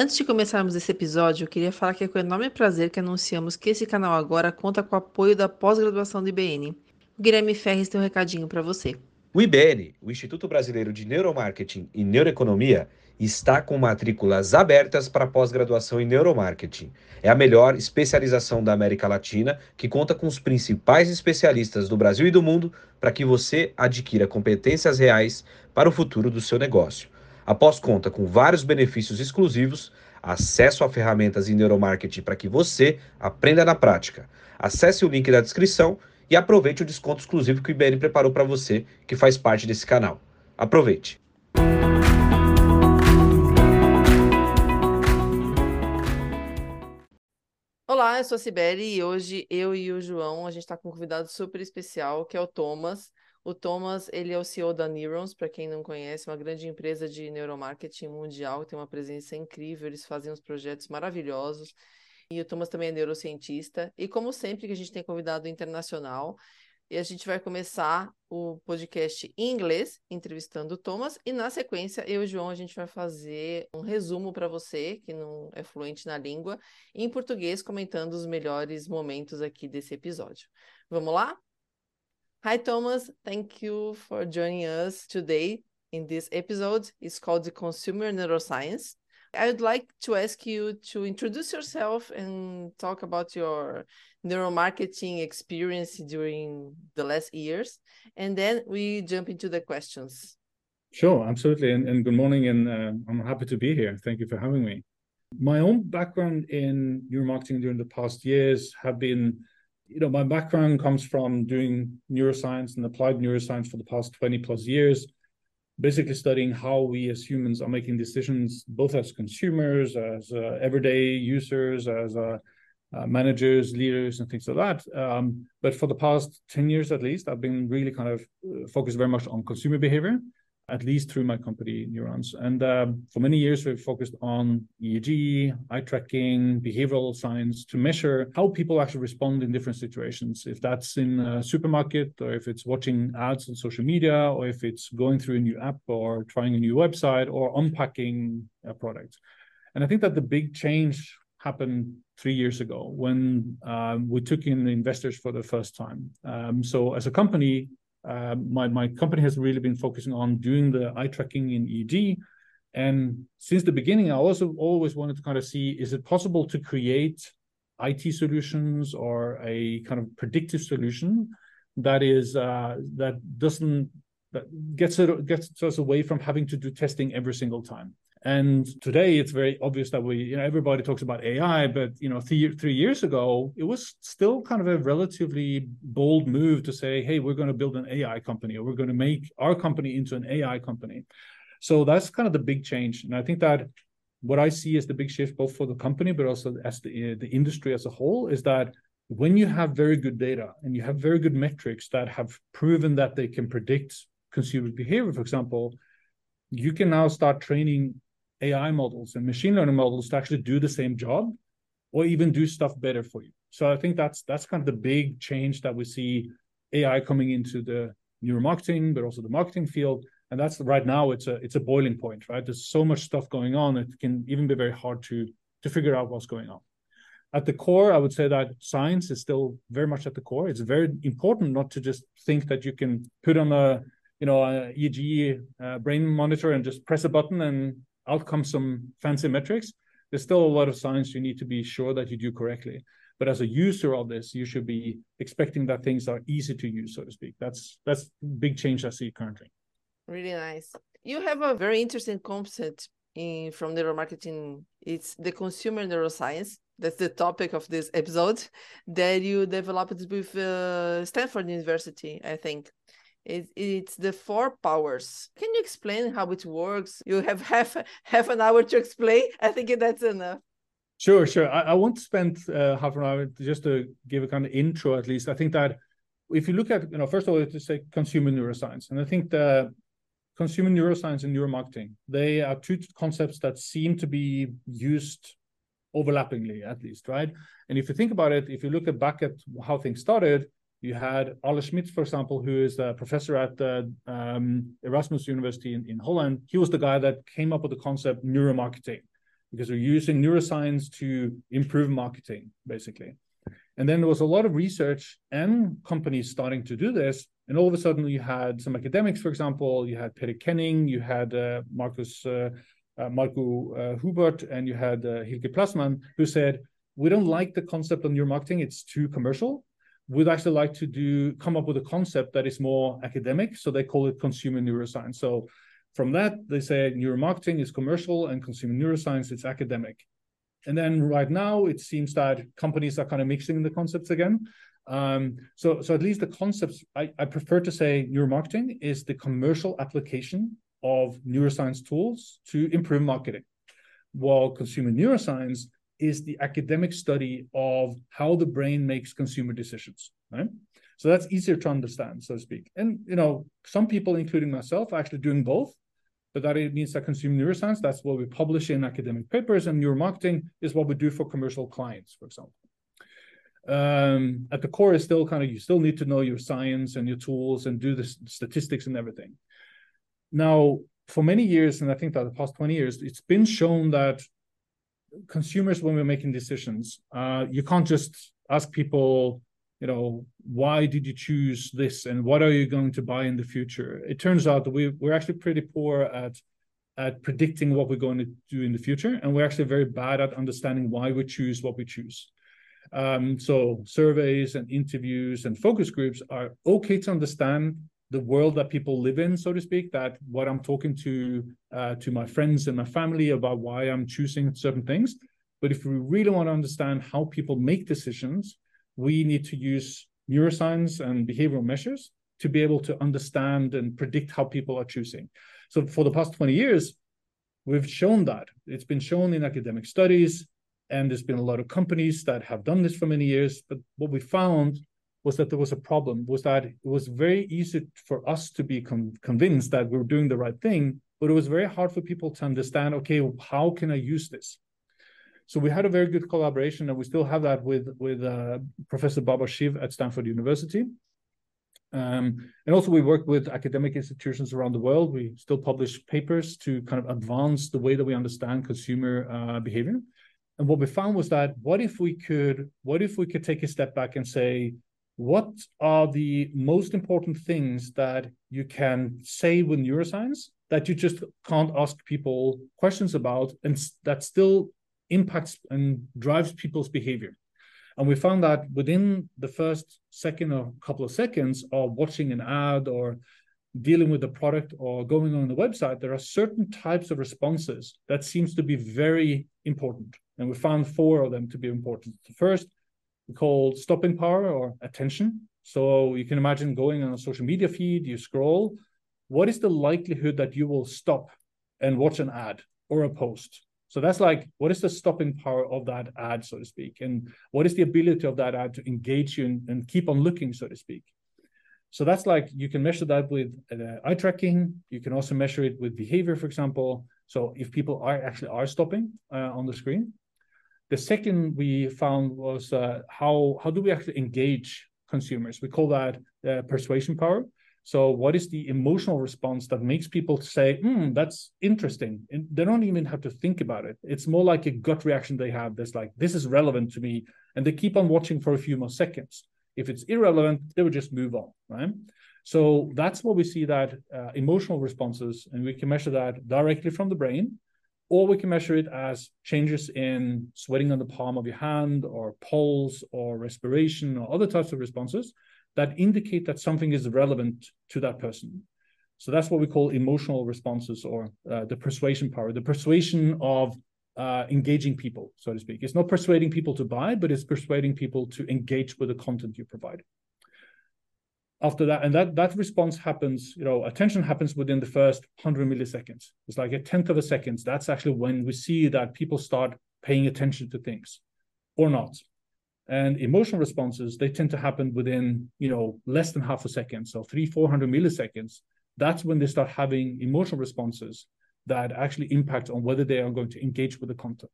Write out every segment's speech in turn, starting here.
Antes de começarmos esse episódio, eu queria falar que é com enorme prazer que anunciamos que esse canal agora conta com o apoio da pós-graduação do IBN. O Guilherme Ferres tem um recadinho para você. O IBN, o Instituto Brasileiro de Neuromarketing e Neuroeconomia, está com matrículas abertas para pós-graduação em neuromarketing. É a melhor especialização da América Latina, que conta com os principais especialistas do Brasil e do mundo para que você adquira competências reais para o futuro do seu negócio. Após conta com vários benefícios exclusivos, acesso a ferramentas em neuromarketing para que você aprenda na prática. Acesse o link da descrição e aproveite o desconto exclusivo que o IBN preparou para você, que faz parte desse canal. Aproveite! Olá, eu sou a Sibeli e hoje eu e o João, a gente está com um convidado super especial, que é o Thomas. O Thomas, ele é o CEO da Neurons, para quem não conhece, uma grande empresa de neuromarketing mundial, tem uma presença incrível, eles fazem uns projetos maravilhosos. E o Thomas também é neurocientista. E como sempre que a gente tem convidado internacional, e a gente vai começar o podcast em inglês, entrevistando o Thomas, e na sequência, eu e o João, a gente vai fazer um resumo para você, que não é fluente na língua, em português, comentando os melhores momentos aqui desse episódio. Vamos lá? Hi, Thomas. Thank you for joining us today in this episode. It's called the Consumer Neuroscience. I would like to ask you to introduce yourself and talk about your neuromarketing experience during the last years. And then we jump into the questions. Sure, absolutely. And, and good morning. And uh, I'm happy to be here. Thank you for having me. My own background in neuromarketing during the past years have been you know, my background comes from doing neuroscience and applied neuroscience for the past 20 plus years, basically studying how we as humans are making decisions, both as consumers, as uh, everyday users, as uh, uh, managers, leaders, and things like that. Um, but for the past 10 years at least, I've been really kind of uh, focused very much on consumer behavior at least through my company Neurons. And uh, for many years, we've focused on EEG, eye tracking, behavioral science to measure how people actually respond in different situations. If that's in a supermarket, or if it's watching ads on social media, or if it's going through a new app, or trying a new website, or unpacking a product. And I think that the big change happened three years ago when um, we took in investors for the first time. Um, so as a company, uh, my my company has really been focusing on doing the eye tracking in EEG. And since the beginning, I also always wanted to kind of see is it possible to create IT solutions or a kind of predictive solution that is uh, that doesn't that gets it gets us away from having to do testing every single time. And today it's very obvious that we, you know, everybody talks about AI, but you know, three three years ago, it was still kind of a relatively bold move to say, hey, we're going to build an AI company, or we're going to make our company into an AI company. So that's kind of the big change, and I think that what I see as the big shift, both for the company but also as the the industry as a whole, is that when you have very good data and you have very good metrics that have proven that they can predict consumer behavior, for example, you can now start training AI models and machine learning models to actually do the same job or even do stuff better for you. So I think that's that's kind of the big change that we see AI coming into the neuromarketing, but also the marketing field. And that's right now it's a it's a boiling point, right? There's so much stuff going on, it can even be very hard to to figure out what's going on. At the core, I would say that science is still very much at the core. It's very important not to just think that you can put on a you know a EEG uh, brain monitor and just press a button and out comes some fancy metrics. There's still a lot of science you need to be sure that you do correctly. But as a user of this, you should be expecting that things are easy to use, so to speak. That's that's big change I see currently. Really nice. You have a very interesting concept in from neuromarketing. It's the consumer neuroscience. That's the topic of this episode that you developed with uh, Stanford University, I think. It, it's the four powers. Can you explain how it works? You have half half an hour to explain. I think that's enough. Sure, sure. I, I won't spend uh, half an hour just to give a kind of intro, at least. I think that if you look at, you know, first of all, to say consumer neuroscience, and I think the consumer neuroscience and neuromarketing, they are two concepts that seem to be used overlappingly, at least, right? And if you think about it, if you look at back at how things started, you had Ale Smidts, for example, who is a professor at the um, Erasmus University in, in Holland. He was the guy that came up with the concept neuromarketing because we're using neuroscience to improve marketing, basically. And then there was a lot of research and companies starting to do this. And all of a sudden, you had some academics, for example, you had Peter Kenning, you had uh, Marcus uh, uh, Marco uh, Huber, and you had uh, Hilke Plassmann, who said, "We don't like the concept of neuromarketing; it's too commercial. We'd actually like to do come up with a concept that is more academic. So they call it consumer neuroscience. So from that, they say neuromarketing is commercial and consumer neuroscience is academic. And then right now, it seems that companies are kind of mixing the concepts again. Um, so, so at least the concepts, I, I prefer to say neuromarketing is the commercial application of neuroscience tools to improve marketing, while consumer neuroscience is the academic study of how the brain makes consumer decisions, right? So that's easier to understand, so to speak. And you know, some people, including myself, are actually doing both. But that it means that consumer neuroscience, that's what we publish in academic papers, and neuromarketing is what we do for commercial clients, for example. Um, at the core is still kind of you still need to know your science and your tools and do the statistics and everything. Now, for many years, and I think that the past 20 years, it's been shown that consumers, when we're making decisions, uh, you can't just ask people, you know, why did you choose this and what are you going to buy in the future? It turns out that we, we're actually pretty poor at at predicting what we're going to do in the future, and we're actually very bad at understanding why we choose what we choose. Um, so surveys and interviews and focus groups are okay to understand the world that people live in, so to speak. That what I'm talking to uh, to my friends and my family about why I'm choosing certain things. But if we really want to understand how people make decisions, we need to use neuroscience and behavioral measures to be able to understand and predict how people are choosing. So for the past 20 years, we've shown that. It's been shown in academic studies, and there's been a lot of companies that have done this for many years. But what we found was that there was a problem, was that it was very easy for us to be con- convinced that we are doing the right thing, but it was very hard for people to understand, okay, how can I use this? So we had a very good collaboration, and we still have that with with uh, Professor Baba Shiv at Stanford University. Um, and also, we work with academic institutions around the world. We still publish papers to kind of advance the way that we understand consumer uh, behavior. And what we found was that what if we could what if we could take a step back and say what are the most important things that you can say with neuroscience that you just can't ask people questions about and that still impacts and drives people's behavior? And we found that within the first second or couple of seconds of watching an ad or dealing with the product or going on the website there are certain types of responses that seems to be very important. And we found four of them to be important. The first called stopping power or attention. So you can imagine going on a social media feed, you scroll. What is the likelihood that you will stop and watch an ad or a post? So that's like, what is the stopping power of that ad, so to speak? And what is the ability of that ad to engage you and, and keep on looking, so to speak? So that's like, you can measure that with uh, eye tracking. You can also measure it with behavior, for example. So if people are actually are stopping uh, on the screen, the second we found was uh, how how do we actually engage consumers? We call that uh, persuasion power. So, what is the emotional response that makes people say, "Hmm, that's interesting"? And they don't even have to think about it. It's more like a gut reaction they have. That's like, "This is relevant to me," and they keep on watching for a few more seconds. If it's irrelevant, they would just move on, right? So that's what we see that uh, emotional responses, and we can measure that directly from the brain or we can measure it as changes in sweating on the palm of your hand or pulse or respiration or other types of responses that indicate that something is relevant to that person. So that's what we call emotional responses or uh, the persuasion power, the persuasion of uh, engaging people, so to speak. It's not persuading people to buy, but it's persuading people to engage with the content you provide after that and that that response happens you know attention happens within the first 100 milliseconds it's like a tenth of a second that's actually when we see that people start paying attention to things or not. And emotional responses, they tend to happen within, you know, less than half a second. So three, 400 milliseconds. That's when they start having emotional responses that actually impact on whether they are going to engage with the content.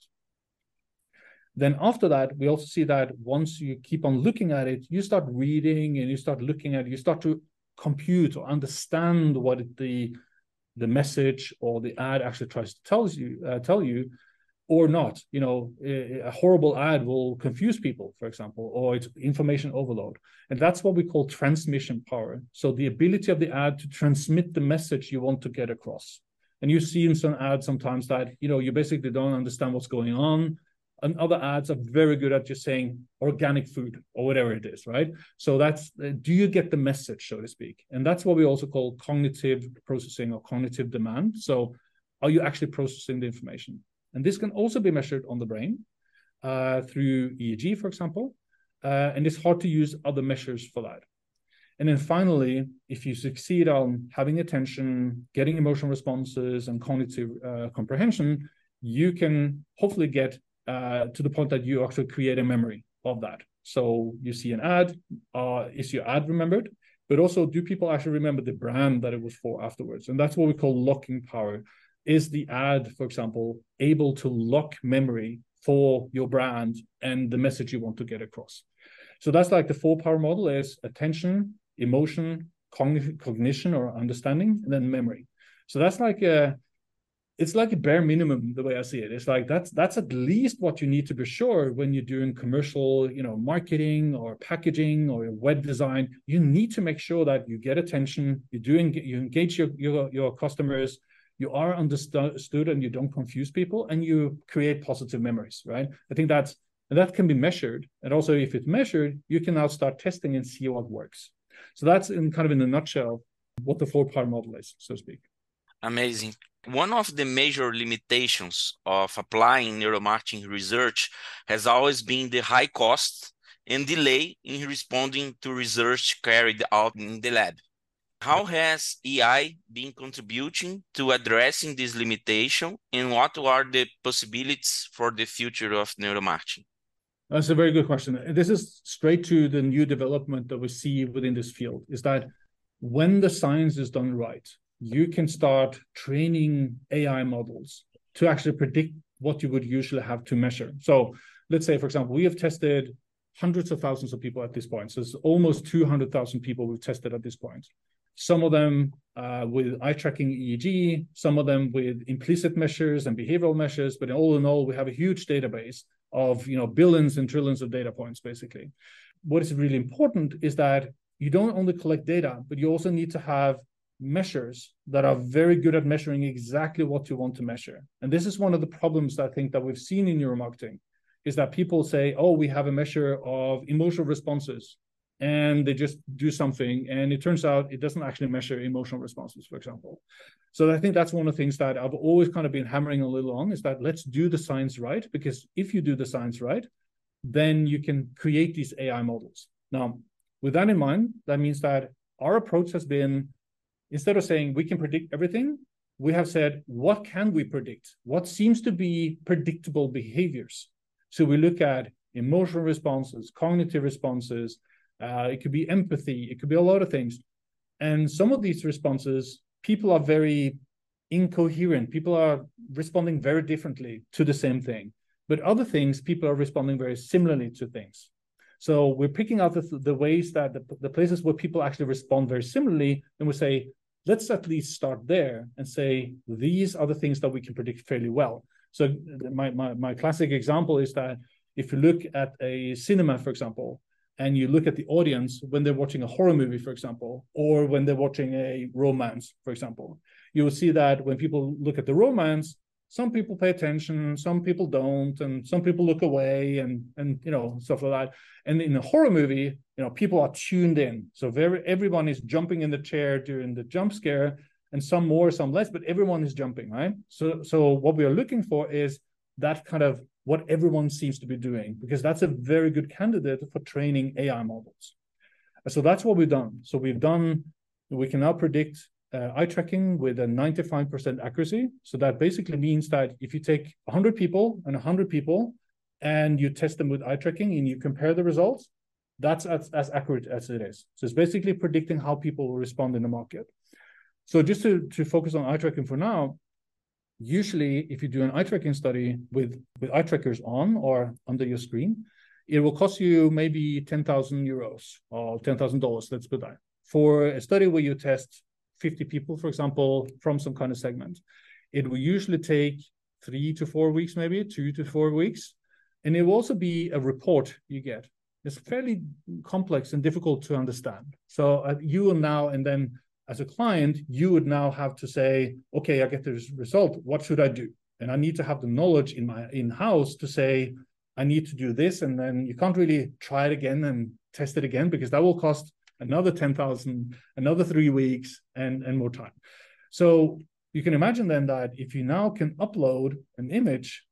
Then after that, we also see that once you keep on looking at it, you start reading and you start looking at, you start to compute or understand what the the message or the ad actually tries to tell you uh, tell you or not. You know a, horrible ad will confuse people for example or it's information overload. And that's what we call transmission power. So the ability of the ad to transmit the message you want to get across. And you see in some ads sometimes that you know you basically don't understand what's going on and other ads are very good at just saying organic food or whatever it is right? So that's do you get the message so to speak? And that's what we also call cognitive processing or cognitive demand. So are you actually processing the information? And this can also be measured on the brain uh, through eeg for example uh, and it's hard to use other measures for that. And then finally if you succeed on having attention getting emotional responses and cognitive uh, comprehension you can hopefully get uh, to the point that you actually create a memory of that. So you see an ad, uh, is your ad remembered? But also, do people actually remember the brand that it was for afterwards? And that's what we call locking power. Is the ad, for example, able to lock memory for your brand and the message you want to get across? So that's like the four power model is attention, emotion, cognition or understanding, and then memory. So that's like a it's like a bare minimum the way I see it. It's like that's that's at least what you need to be sure when you're doing commercial, you know, marketing or packaging or web design. You need to make sure that you get attention, you do you engage your your, your customers, you are understood and you don't confuse people, and you create positive memories, right? I think that's that can be measured, and also if it's measured, you can now start testing and see what works. So that's in kind of in a nutshell what the four part model is, so to speak. Amazing. One of the major limitations of applying neuromarketing research has always been the high cost and delay in responding to research carried out in the lab. How has AI been contributing to addressing this limitation, and what are the possibilities for the future of neuromarketing? That's a very good question. This is straight to the new development that we see within this field is that when the science is done right, you can start training AI models to actually predict what you would usually have to measure. So let's say, for example, we have tested hundreds of thousands of people at this point. So it's almost 200,000 people we've tested at this point. Some of them uh, with eye tracking EEG, some of them with implicit measures and behavioral measures. But all in all, we have a huge database of you know billions and trillions of data points, basically. What is really important is that you don't only collect data, but you also need to have measures that are very good at measuring exactly what you want to measure. And this is one of the problems I think that we've seen in neuromarketing is that people say, oh, we have a measure of emotional responses. And they just do something. And it turns out it doesn't actually measure emotional responses, for example. So I think that's one of the things that I've always kind of been hammering a little on is that let's do the science right. Because if you do the science right, then you can create these AI models. Now, with that in mind, that means that our approach has been instead of saying we can predict everything, we have said, what can we predict? What seems to be predictable behaviors? So we look at emotional responses, cognitive responses, uh, it could be empathy, it could be a lot of things. And some of these responses, people are very incoherent. People are responding very differently to the same thing. But other things, people are responding very similarly to things. So we're picking out the, the ways that the, the places where people actually respond very similarly, and we say, let's at least start there and say these are the things that we can predict fairly well. So my, my, my classic example is that if you look at a cinema, for example, and you look at the audience when they're watching a horror movie, for example, or when they're watching a romance, for example, you will see that when people look at the romance, some people pay attention, some people don't, and some people look away and and you know stuff like that. And in a horror movie, you know, people are tuned in. So very everyone is jumping in the chair during the jump scare, and some more, some less, but everyone is jumping, right? So so what we are looking for is that kind of what everyone seems to be doing, because that's a very good candidate for training AI models. So that's what we've done. So we've done, we can now predict uh, eye tracking with a 95% accuracy. So that basically means that if you take 100 people and 100 people and you test them with eye tracking and you compare the results, that's as, as accurate as it is. So it's basically predicting how people will respond in the market. So just to, to focus on eye tracking for now, usually if you do an eye tracking study with, with eye trackers on or under your screen, it will cost you maybe 10,000 euros or $10,000, let's put that. For a study where you test 50 people, for example, from some kind of segment, it will usually take three to four weeks, maybe two to four weeks. And it will also be a report you get. It's fairly complex and difficult to understand. So uh, you will now, and then as a client, you would now have to say, okay, I get this result. What should I do? And I need to have the knowledge in my in house to say, I need to do this. And then you can't really try it again and test it again because that will cost another 10,000, another three weeks and, and more time. So you can imagine then that if you now can upload an image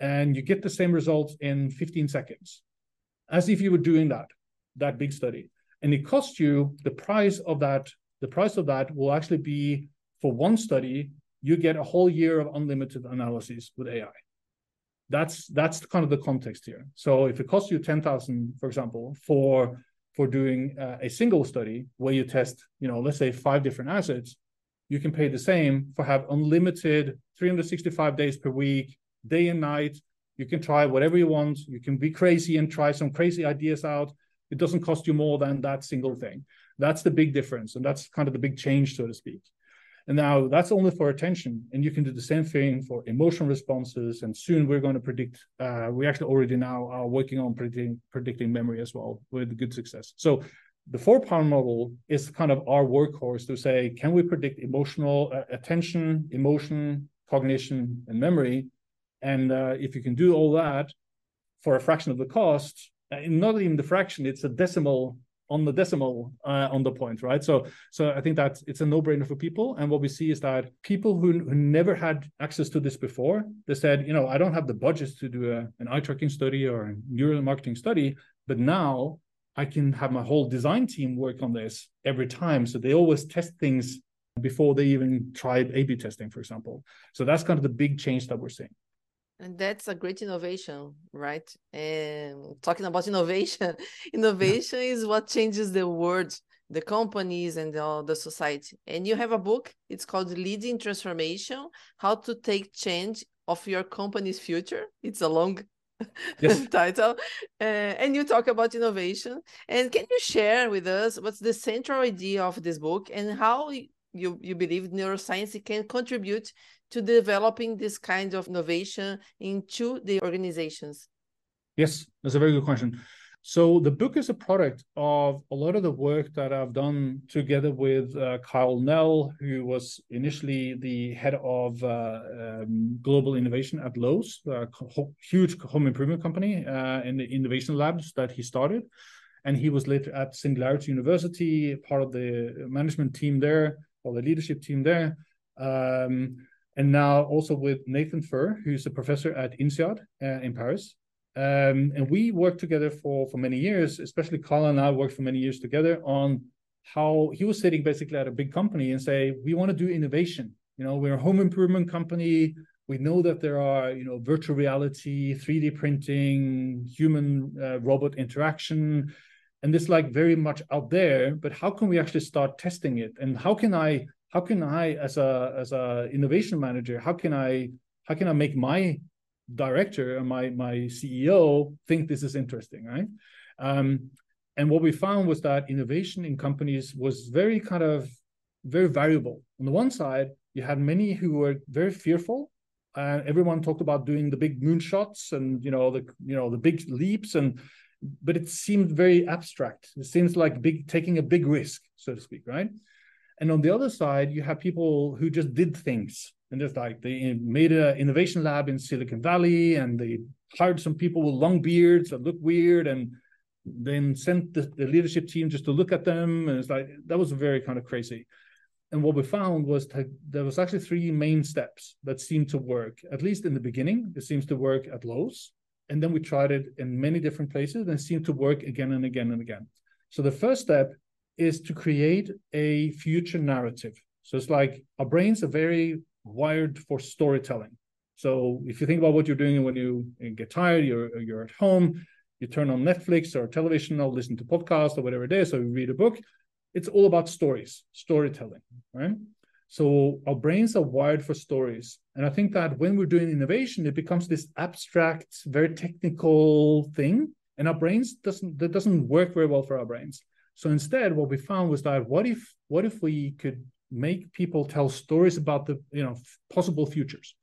and you get the same results in 15 seconds, as if you were doing that, that big study. And it costs you the price of that, the price of that will actually be for one study, you get a whole year of unlimited analysis with AI. That's that's kind of the context here. So if it costs you 10,000, for example, for for doing uh, a single study where you test, you know, let's say five different assets, you can pay the same for have unlimited 365 days per week, day and night. You can try whatever you want. You can be crazy and try some crazy ideas out. It doesn't cost you more than that single thing. That's the big difference. And that's kind of the big change, so to speak. And now that's only for attention. And you can do the same thing for emotional responses. And soon we're going to predict, uh, we actually already now are working on predicting, predicting memory as well with good success. So the four power model is kind of our workhorse to say, can we predict emotional uh, attention, emotion, cognition, and memory? And uh, if you can do all that for a fraction of the cost, uh, not even the fraction, it's a decimal on the decimal uh, on the point, right? So, so I think that it's a no-brainer for people. And what we see is that people who, who never had access to this before, they said, you know, I don't have the budget to do a, an eye tracking study or a neuromarketing study, but now I can have my whole design team work on this every time. So they always test things before they even tried A/B testing, for example. So that's kind of the big change that we're seeing. And that's a great innovation, right? And talking about innovation, innovation yeah. is what changes the world, the companies, and the, the society. And you have a book, it's called Leading Transformation How to Take Change of Your Company's Future. It's a long yes. title. Uh, and you talk about innovation. And can you share with us what's the central idea of this book and how you, you believe neuroscience can contribute to developing this kind of innovation into the organizations? Yes, that's a very good question. So the book is a product of a lot of the work that I've done together with uh, Kyle Nel, who was initially the head of uh, um, global innovation at Lowe's, a huge home improvement company, uh, in the innovation labs that he started. And he was later at Singularity University, part of the management team there, or the leadership team there. Um, and now also with Nathan Furr, who's a professor at INSEAD uh, in Paris. Um, and we worked together for for many years, especially Carl and I worked for many years together on how he was sitting basically at a big company and say, we want to do innovation. You know, we're a home improvement company. We know that there are, you know, virtual reality, 3D printing, human uh, robot interaction, and this like very much out there. But how can we actually start testing it? And how can I how can I, as a as a innovation manager, how can I how can I make my director and my my CEO think this is interesting, right? Um, and what we found was that innovation in companies was very kind of very variable. On the one side, you had many who were very fearful. Uh, everyone talked about doing the big moonshots and you know the you know the big leaps and but it seemed very abstract. It seems like big taking a big risk, so to speak, right? And on the other side, you have people who just did things and just like they made an innovation lab in Silicon Valley and they hired some people with long beards that look weird and then sent the, the leadership team just to look at them. And it's like that was very kind of crazy. And what we found was that there was actually three main steps that seemed to work, at least in the beginning. It seems to work at Lowe's. And then we tried it in many different places and seemed to work again and again and again. So the first step is to create a future narrative. So it's like our brains are very wired for storytelling. So if you think about what you're doing when you get tired, you're you're at home, you turn on Netflix or television or listen to podcasts or whatever it is, or you read a book, it's all about stories, storytelling, right? So our brains are wired for stories. And I think that when we're doing innovation, it becomes this abstract, very technical thing. And our brains doesn't that doesn't work very well for our brains. So instead, what we found was that what if what if we could make people tell stories about the you know possible futures?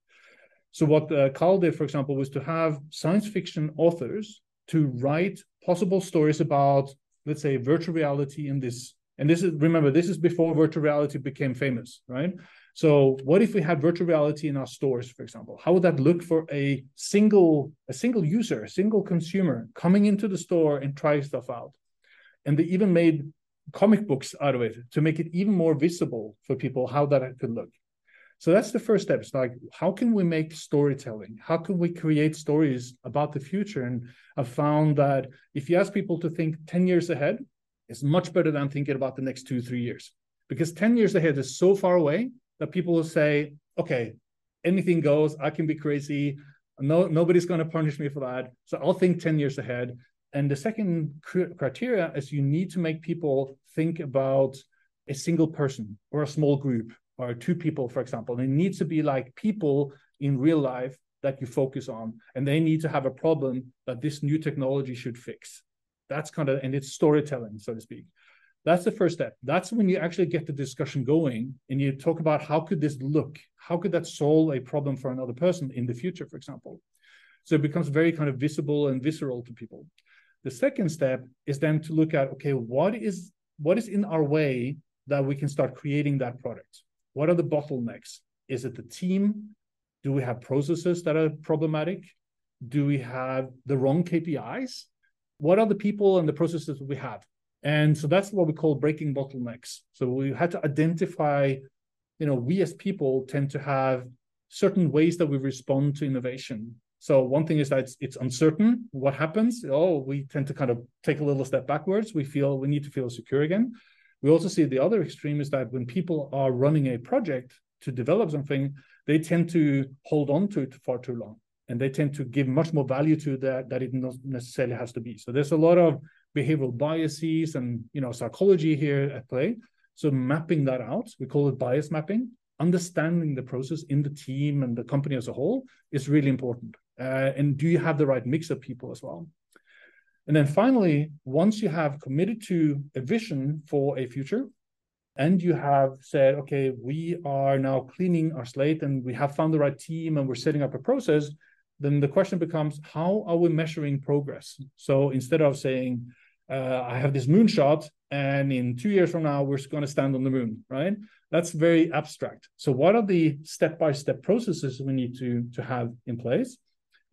So what uh, Carl did, for example, was to have science fiction authors to write possible stories about, let's say, virtual reality in this and this is remember, this is before virtual reality became famous, right? So what if we had virtual reality in our stores, for example? How would that look for a single a single user, a single consumer coming into the store and trying stuff out? And they even made comic books out of it to make it even more visible for people how that could look. So that's the first step. It's like, how can we make storytelling? How can we create stories about the future? And I've found that if you ask people to think 10 years ahead, is much better than thinking about the next two, three years. Because 10 years ahead is so far away that people will say, okay, anything goes, I can be crazy. No, nobody's going to punish me for that. So I'll think 10 years ahead. And the second criteria is you need to make people think about a single person or a small group or two people, for example. It needs to be like people in real life that you focus on. And they need to have a problem that this new technology should fix. That's kind of, and it's storytelling, so to speak. That's the first step. That's when you actually get the discussion going and you talk about how could this look? How could that solve a problem for another person in the future, for example? So it becomes very kind of visible and visceral to people. The second step is then to look at, okay, what is what is in our way that we can start creating that product? What are the bottlenecks? Is it the team? Do we have processes that are problematic? Do we have the wrong KPIs? What are the people and the processes we have? And so that's what we call breaking bottlenecks. So we had to identify, you know, we as people tend to have certain ways that we respond to innovation. So one thing is that it's, it's uncertain what happens. Oh, we tend to kind of take a little step backwards. We feel we need to feel secure again. We also see the other extreme is that when people are running a project to develop something, they tend to hold on to it far too long and they tend to give much more value to that that it not necessarily has to be. So there's a lot of behavioral biases and you know psychology here at play. So mapping that out, we call it bias mapping. Understanding the process in the team and the company as a whole is really important. Uh, and do you have the right mix of people as well? And then finally, once you have committed to a vision for a future, and you have said, okay, we are now cleaning our slate and we have found the right team and we're setting up a process, then the question becomes how are we measuring progress? So instead of saying, uh, I have this moonshot, and in two years from now, we're going to stand on the moon, right? That's very abstract. So, what are the step by step processes we need to, to have in place?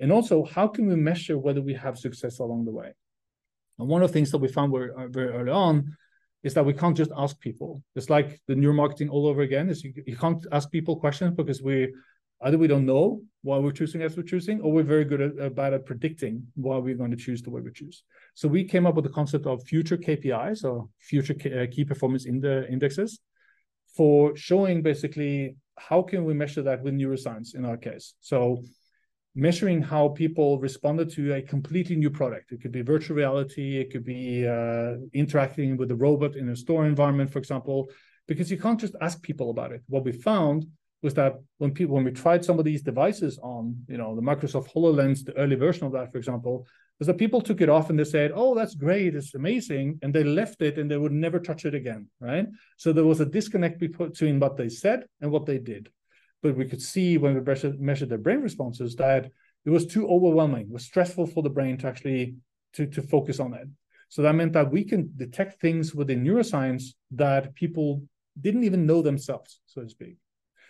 And also, how can we measure whether we have success along the way? And one of the things that we found very, uh, very early on is that we can't just ask people. It's like the neuromarketing all over again. Is you, you can't ask people questions because we either we don't know why we're choosing as we're choosing, or we're very good at uh, bad at predicting why we're going to choose the way we choose. So we came up with the concept of future KPIs or future uh, key performance in the indexes for showing basically how can we measure that with neuroscience in our case. So measuring how people responded to a completely new product. It could be virtual reality, it could be uh, interacting with a robot in a store environment, for example, because you can't just ask people about it. What we found was that when people when we tried some of these devices on, you know, the Microsoft HoloLens, the early version of that, for example, was that people took it off and they said, "Oh, that's great, it's amazing," and they left it and they would never touch it again, right? So there was a disconnect between what they said and what they did. But we could see when we measured, their brain responses that it was too overwhelming, was stressful for the brain to actually to, to focus on it. So that meant that we can detect things within neuroscience that people didn't even know themselves, so to speak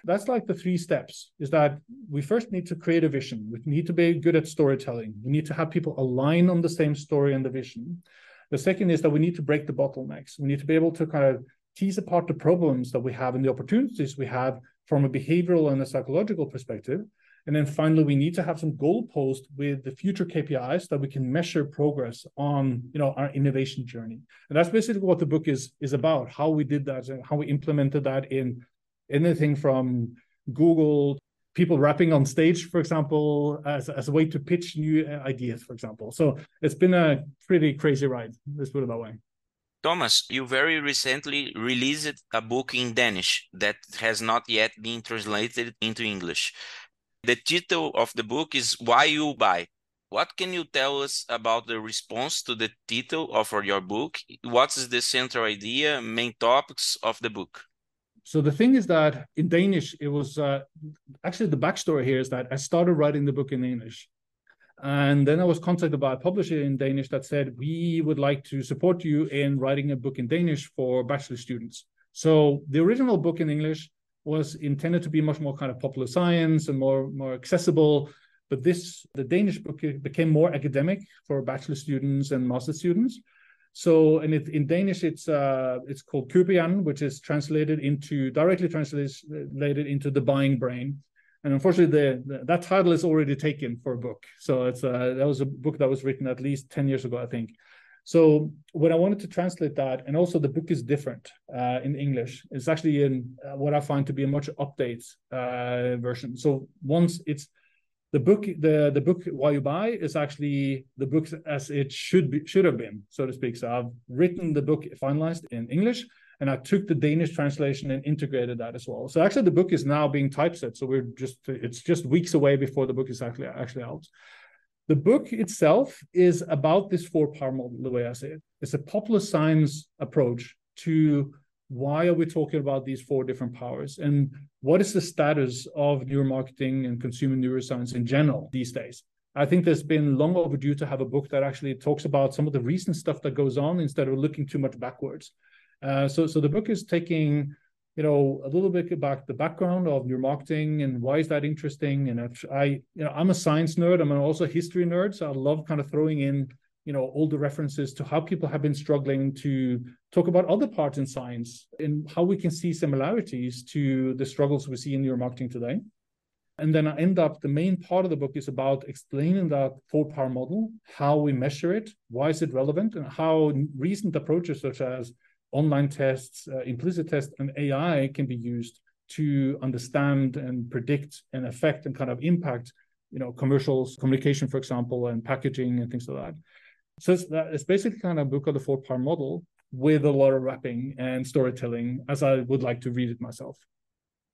that's like the three steps is that we first need to create a vision. We need to be good at storytelling. We need to have people align on the same story and the vision. The second is that we need to break the bottlenecks. We need to be able to kind of tease apart the problems that we have and the opportunities we have from a behavioral and a psychological perspective. And then finally we need to have some goalpost with the future kpis that we can measure progress on you know our innovation journey. And that's basically what the book is is about how we did that and how we implemented that in anything from Google, people rapping on stage, for example, as, as a way to pitch new uh, ideas, for example. So it's been a pretty crazy ride, let's put it that way. Thomas, you very recently released a book in Danish that has not yet been translated into English. The title of the book is Why You Buy. What can you tell us about the response to the title of your book? What is the central idea, main topics of the book? So the thing is that in Danish, it was uh, actually the backstory here is that I started writing the book in English. And then I was contacted by a publisher in Danish that said, we would like to support you in writing a book in Danish for bachelor students. So the original book in English was intended to be much more kind of popular science and more, more accessible. But this, the Danish book became more academic for bachelor students and master students. So, and it, in Danish, it's uh, it's called Købehjernen, which is translated into directly translated into the buying brain. And unfortunately, the, the, that title is already taken for a book. So it's uh, that was a book that was written at least ten years ago, I think. So when I wanted to translate that, and also the book is different uh, in English. It's actually in uh, what I find to be a much update uh, version. So once it's the book, the the book Why You Buy is actually the book as it should be should have been, so to speak. So I've written the book finalized in English, and I took the Danish translation and integrated that as well. So actually, the book is now being typeset. So we're just it's just weeks away before the book is actually actually out. The book itself is about this four power model. The way I say it, it's a popular science approach to why are we talking about these four different powers and what is the status of neuromarketing and consumer neuroscience in general these days I think there's been long overdue to have a book that actually talks about some of the recent stuff that goes on instead of looking too much backwards. Uh, so, so the book is taking, you know, a little bit about the background of neuromarketing and why is that interesting. And I, you know, I'm a science nerd. I'm also a history nerd, so I love kind of throwing in, you know, all the references to how people have been struggling to talk about other parts in science and how we can see similarities to the struggles we see in neuromarketing today. And then I end up the main part of the book is about explaining that four power model, how we measure it, why is it relevant, and how recent approaches such as online tests, uh, implicit tests, and AI can be used to understand and predict and affect and kind of impact, you know, commercials, communication, for example, and packaging and things like that. So it's, that, it's basically kind of a book of the four part model with a lot of wrapping and storytelling, as I would like to read it myself.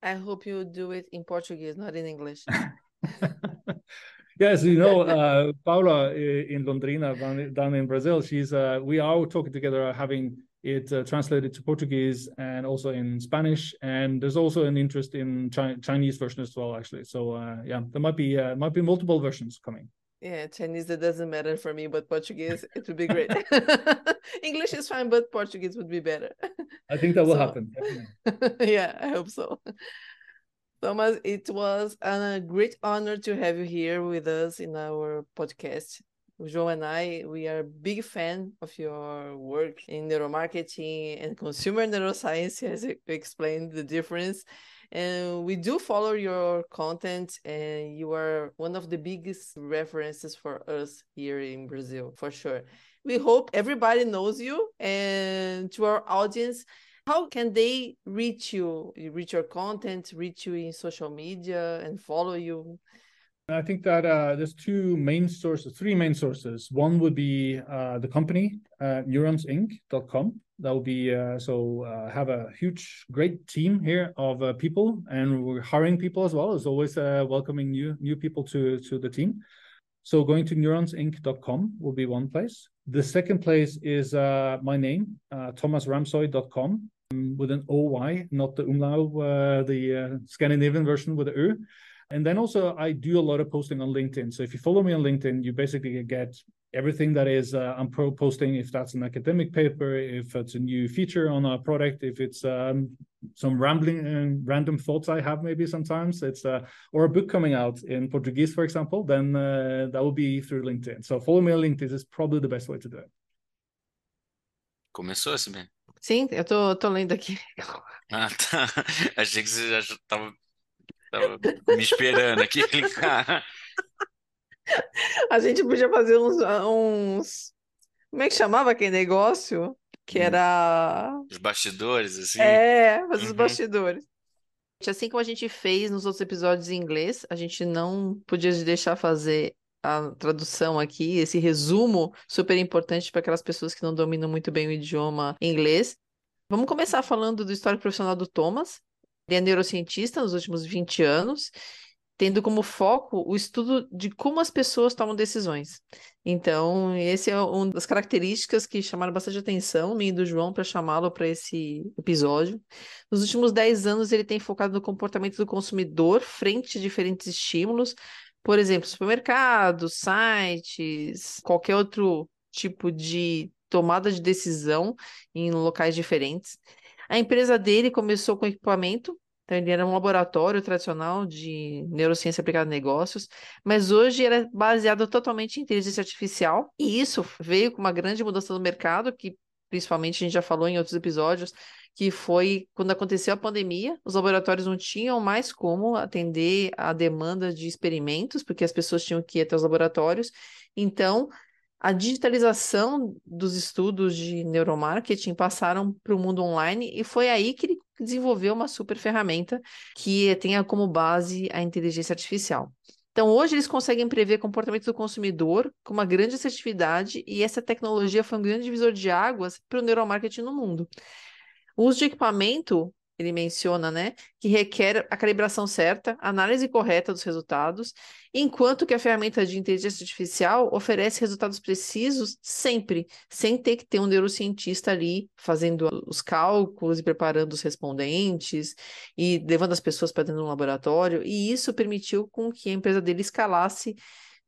I hope you do it in Portuguese, not in English. yes, you know, uh, Paula in Londrina, down in Brazil, she's uh, we are talking together, having it uh, translated to Portuguese and also in Spanish, and there's also an interest in Chi- Chinese version as well, actually. So uh, yeah, there might be uh, might be multiple versions coming. Yeah, Chinese it doesn't matter for me, but Portuguese it would be great. English is fine, but Portuguese would be better. I think that will so, happen. yeah, I hope so. Thomas, it was a great honor to have you here with us in our podcast. Joe and I, we are big fan of your work in neuromarketing and consumer neuroscience, as you explained the difference. And we do follow your content, and you are one of the biggest references for us here in Brazil, for sure. We hope everybody knows you, and to our audience, how can they reach you, reach your content, reach you in social media, and follow you? I think that uh, there's two main sources, three main sources. One would be uh, the company, uh, neuronsinc.com. That will be uh, so uh, have a huge, great team here of uh, people, and we're hiring people as well. As always, uh, welcoming new new people to to the team. So going to neuronsinc.com will be one place. The second place is my name, thomasramsoy.com um, with an OY, not the umlaut, the Scandinavian version with the Ö. And then also, I do a lot of posting on LinkedIn. So if you follow me on LinkedIn, you basically get everything that is uh, I'm pro posting. If that's an academic paper, if it's a new feature on our product, if it's um, some rambling and uh, random thoughts I have, maybe sometimes it's uh, or a book coming out in Portuguese, for example, then uh, that will be through LinkedIn. So follow me on LinkedIn is probably the best way to do it. Começou, Cibele? Sim, eu tô, tô lendo aqui. Ah, tá. Achei que você já estava Tava me esperando aqui clicar. A gente podia fazer uns, uns. Como é que chamava aquele negócio? Que hum. era. Os bastidores, assim? É, fazer os uhum. bastidores. Assim como a gente fez nos outros episódios em inglês, a gente não podia deixar fazer a tradução aqui, esse resumo super importante para aquelas pessoas que não dominam muito bem o idioma inglês. Vamos começar falando do histórico profissional do Thomas. Ele é neurocientista nos últimos 20 anos tendo como foco o estudo de como as pessoas tomam decisões. Então, esse é uma das características que chamaram bastante atenção, mim e do João, para chamá-lo para esse episódio. Nos últimos 10 anos, ele tem focado no comportamento do consumidor frente a diferentes estímulos, por exemplo, supermercados, sites, qualquer outro tipo de tomada de decisão em locais diferentes. A empresa dele começou com equipamento então, ele era um laboratório tradicional de neurociência aplicada a negócios, mas hoje ele é baseado totalmente em inteligência artificial, e isso veio com uma grande mudança no mercado, que principalmente a gente já falou em outros episódios, que foi quando aconteceu a pandemia, os laboratórios não tinham mais como atender a demanda de experimentos, porque as pessoas tinham que ir até os laboratórios. Então, a digitalização dos estudos de neuromarketing passaram para o mundo online e foi aí que ele desenvolveu uma super ferramenta que tenha como base a inteligência artificial. Então, hoje eles conseguem prever comportamento do consumidor com uma grande assertividade e essa tecnologia foi um grande divisor de águas para o neuromarketing no mundo. O uso de equipamento ele menciona, né, que requer a calibração certa, análise correta dos resultados, enquanto que a ferramenta de inteligência artificial oferece resultados precisos sempre, sem ter que ter um neurocientista ali fazendo os cálculos e preparando os respondentes e levando as pessoas para dentro de um laboratório, e isso permitiu com que a empresa dele escalasse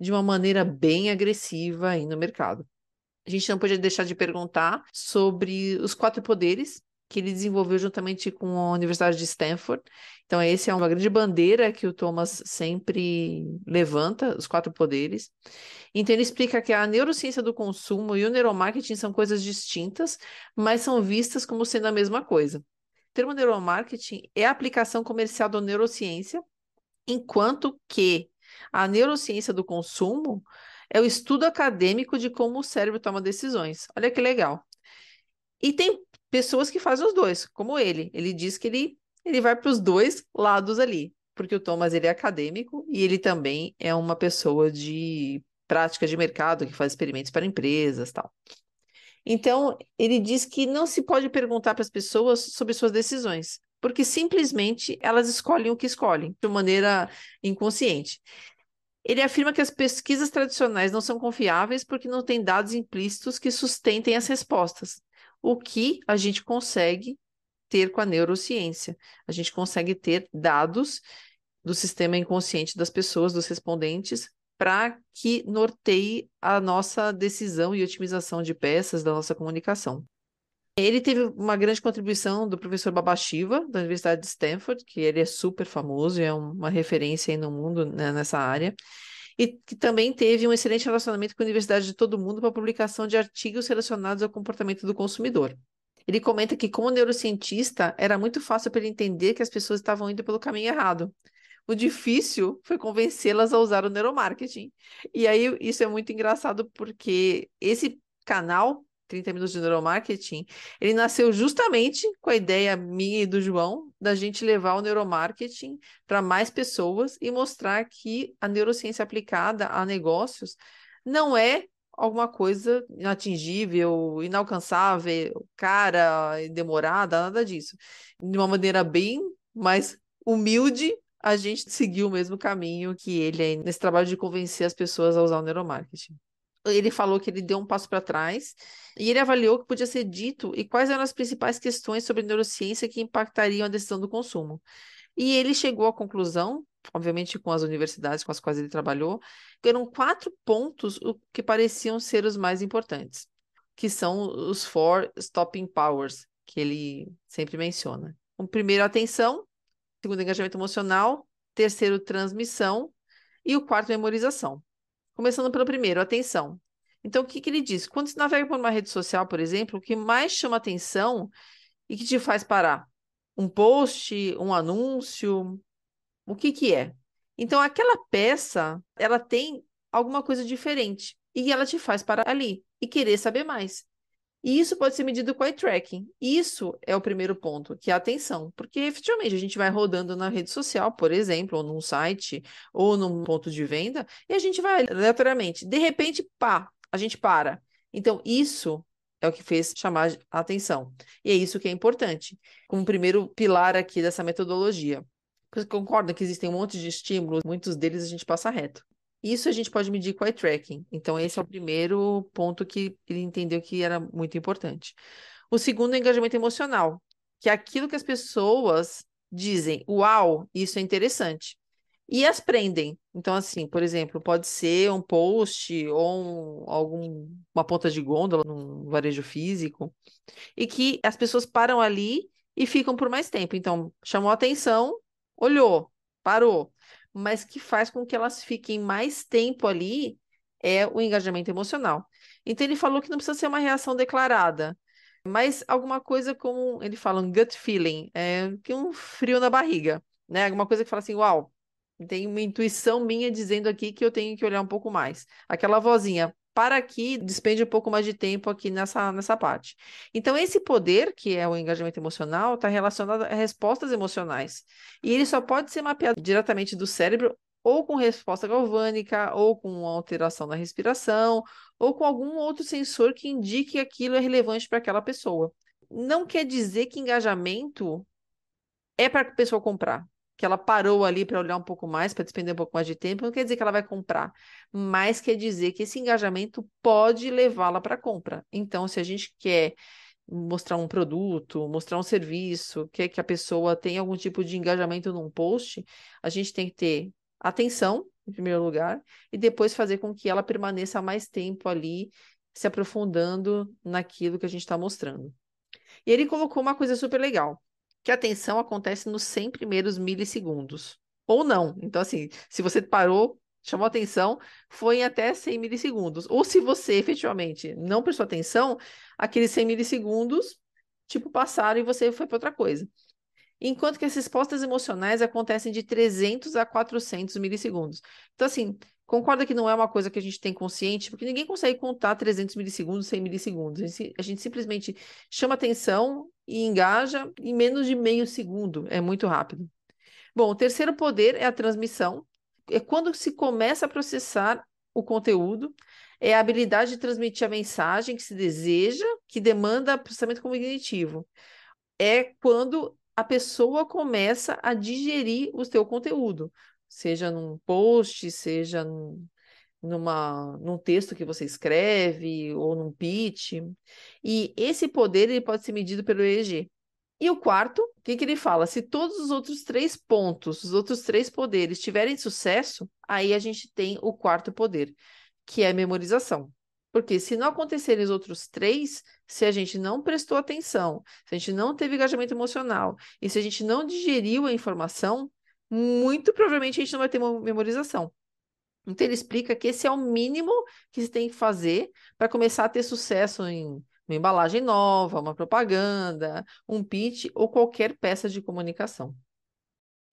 de uma maneira bem agressiva aí no mercado. A gente não podia deixar de perguntar sobre os quatro poderes que ele desenvolveu juntamente com a Universidade de Stanford. Então, essa é uma grande bandeira que o Thomas sempre levanta, os quatro poderes. Então, ele explica que a neurociência do consumo e o neuromarketing são coisas distintas, mas são vistas como sendo a mesma coisa. O termo neuromarketing é a aplicação comercial da neurociência, enquanto que a neurociência do consumo é o estudo acadêmico de como o cérebro toma decisões. Olha que legal. E tem pessoas que fazem os dois, como ele. Ele diz que ele, ele vai para os dois lados ali, porque o Thomas ele é acadêmico e ele também é uma pessoa de prática de mercado que faz experimentos para empresas, tal. Então, ele diz que não se pode perguntar para as pessoas sobre suas decisões, porque simplesmente elas escolhem o que escolhem, de maneira inconsciente. Ele afirma que as pesquisas tradicionais não são confiáveis porque não têm dados implícitos que sustentem as respostas o que a gente consegue ter com a neurociência. A gente consegue ter dados do sistema inconsciente das pessoas, dos respondentes, para que norteie a nossa decisão e otimização de peças da nossa comunicação. Ele teve uma grande contribuição do professor Babashiva, da Universidade de Stanford, que ele é super famoso, é uma referência no mundo né, nessa área e que também teve um excelente relacionamento com a Universidade de Todo Mundo para a publicação de artigos relacionados ao comportamento do consumidor. Ele comenta que, como neurocientista, era muito fácil para ele entender que as pessoas estavam indo pelo caminho errado. O difícil foi convencê-las a usar o neuromarketing. E aí, isso é muito engraçado, porque esse canal 30 minutos de neuromarketing, ele nasceu justamente com a ideia minha e do João da gente levar o neuromarketing para mais pessoas e mostrar que a neurociência aplicada a negócios não é alguma coisa inatingível, inalcançável, cara, demorada, nada disso. De uma maneira bem mais humilde, a gente seguiu o mesmo caminho que ele nesse trabalho de convencer as pessoas a usar o neuromarketing ele falou que ele deu um passo para trás e ele avaliou o que podia ser dito e quais eram as principais questões sobre neurociência que impactariam a decisão do consumo. E ele chegou à conclusão, obviamente com as universidades com as quais ele trabalhou, que eram quatro pontos que pareciam ser os mais importantes, que são os four stopping powers, que ele sempre menciona. O primeiro, atenção, segundo, engajamento emocional, terceiro, transmissão e o quarto, memorização. Começando pelo primeiro, atenção. Então, o que, que ele diz? Quando você navega por uma rede social, por exemplo, o que mais chama atenção e que te faz parar? Um post, um anúncio? O que, que é? Então, aquela peça, ela tem alguma coisa diferente e ela te faz parar ali e querer saber mais. E isso pode ser medido com eye tracking. Isso é o primeiro ponto, que é a atenção. Porque efetivamente a gente vai rodando na rede social, por exemplo, ou num site, ou num ponto de venda, e a gente vai aleatoriamente. De repente, pá, a gente para. Então, isso é o que fez chamar a atenção. E é isso que é importante, como primeiro pilar aqui dessa metodologia. Você concorda que existem um monte de estímulos, muitos deles a gente passa reto. Isso a gente pode medir com eye tracking. Então, esse é o primeiro ponto que ele entendeu que era muito importante. O segundo é engajamento emocional, que é aquilo que as pessoas dizem, uau, isso é interessante. E as prendem. Então, assim, por exemplo, pode ser um post ou um, algum, uma ponta de gôndola num varejo físico, e que as pessoas param ali e ficam por mais tempo. Então, chamou a atenção, olhou, parou mas que faz com que elas fiquem mais tempo ali é o engajamento emocional. Então ele falou que não precisa ser uma reação declarada, mas alguma coisa como ele fala um gut feeling, é que um frio na barriga, né? Alguma coisa que fala assim, uau, tem uma intuição minha dizendo aqui que eu tenho que olhar um pouco mais. Aquela vozinha, para aqui, despende um pouco mais de tempo aqui nessa, nessa parte. Então, esse poder, que é o engajamento emocional, está relacionado a respostas emocionais. E ele só pode ser mapeado diretamente do cérebro ou com resposta galvânica, ou com alteração na respiração, ou com algum outro sensor que indique que aquilo é relevante para aquela pessoa. Não quer dizer que engajamento é para a pessoa comprar que ela parou ali para olhar um pouco mais, para despender um pouco mais de tempo, não quer dizer que ela vai comprar, mas quer dizer que esse engajamento pode levá-la para compra. Então, se a gente quer mostrar um produto, mostrar um serviço, quer que a pessoa tenha algum tipo de engajamento num post, a gente tem que ter atenção, em primeiro lugar, e depois fazer com que ela permaneça mais tempo ali, se aprofundando naquilo que a gente está mostrando. E ele colocou uma coisa super legal que a tensão acontece nos 100 primeiros milissegundos. Ou não. Então, assim, se você parou, chamou atenção, foi em até 100 milissegundos. Ou se você efetivamente não prestou atenção, aqueles 100 milissegundos, tipo, passaram e você foi para outra coisa. Enquanto que as respostas emocionais acontecem de 300 a 400 milissegundos. Então, assim, Concorda que não é uma coisa que a gente tem consciente, porque ninguém consegue contar 300 milissegundos, 100 milissegundos. A gente, a gente simplesmente chama atenção e engaja em menos de meio segundo. É muito rápido. Bom, o terceiro poder é a transmissão. É quando se começa a processar o conteúdo, é a habilidade de transmitir a mensagem que se deseja, que demanda processamento cognitivo. É quando a pessoa começa a digerir o seu conteúdo seja num post, seja num, numa, num texto que você escreve ou num pitch. E esse poder ele pode ser medido pelo EEG. E o quarto, o que, que ele fala? Se todos os outros três pontos, os outros três poderes tiverem sucesso, aí a gente tem o quarto poder, que é a memorização. Porque se não acontecerem os outros três, se a gente não prestou atenção, se a gente não teve engajamento emocional e se a gente não digeriu a informação, muito provavelmente a gente não vai ter memorização. Então, ele explica que esse é o mínimo que você tem que fazer para começar a ter sucesso em uma embalagem nova, uma propaganda, um pitch ou qualquer peça de comunicação.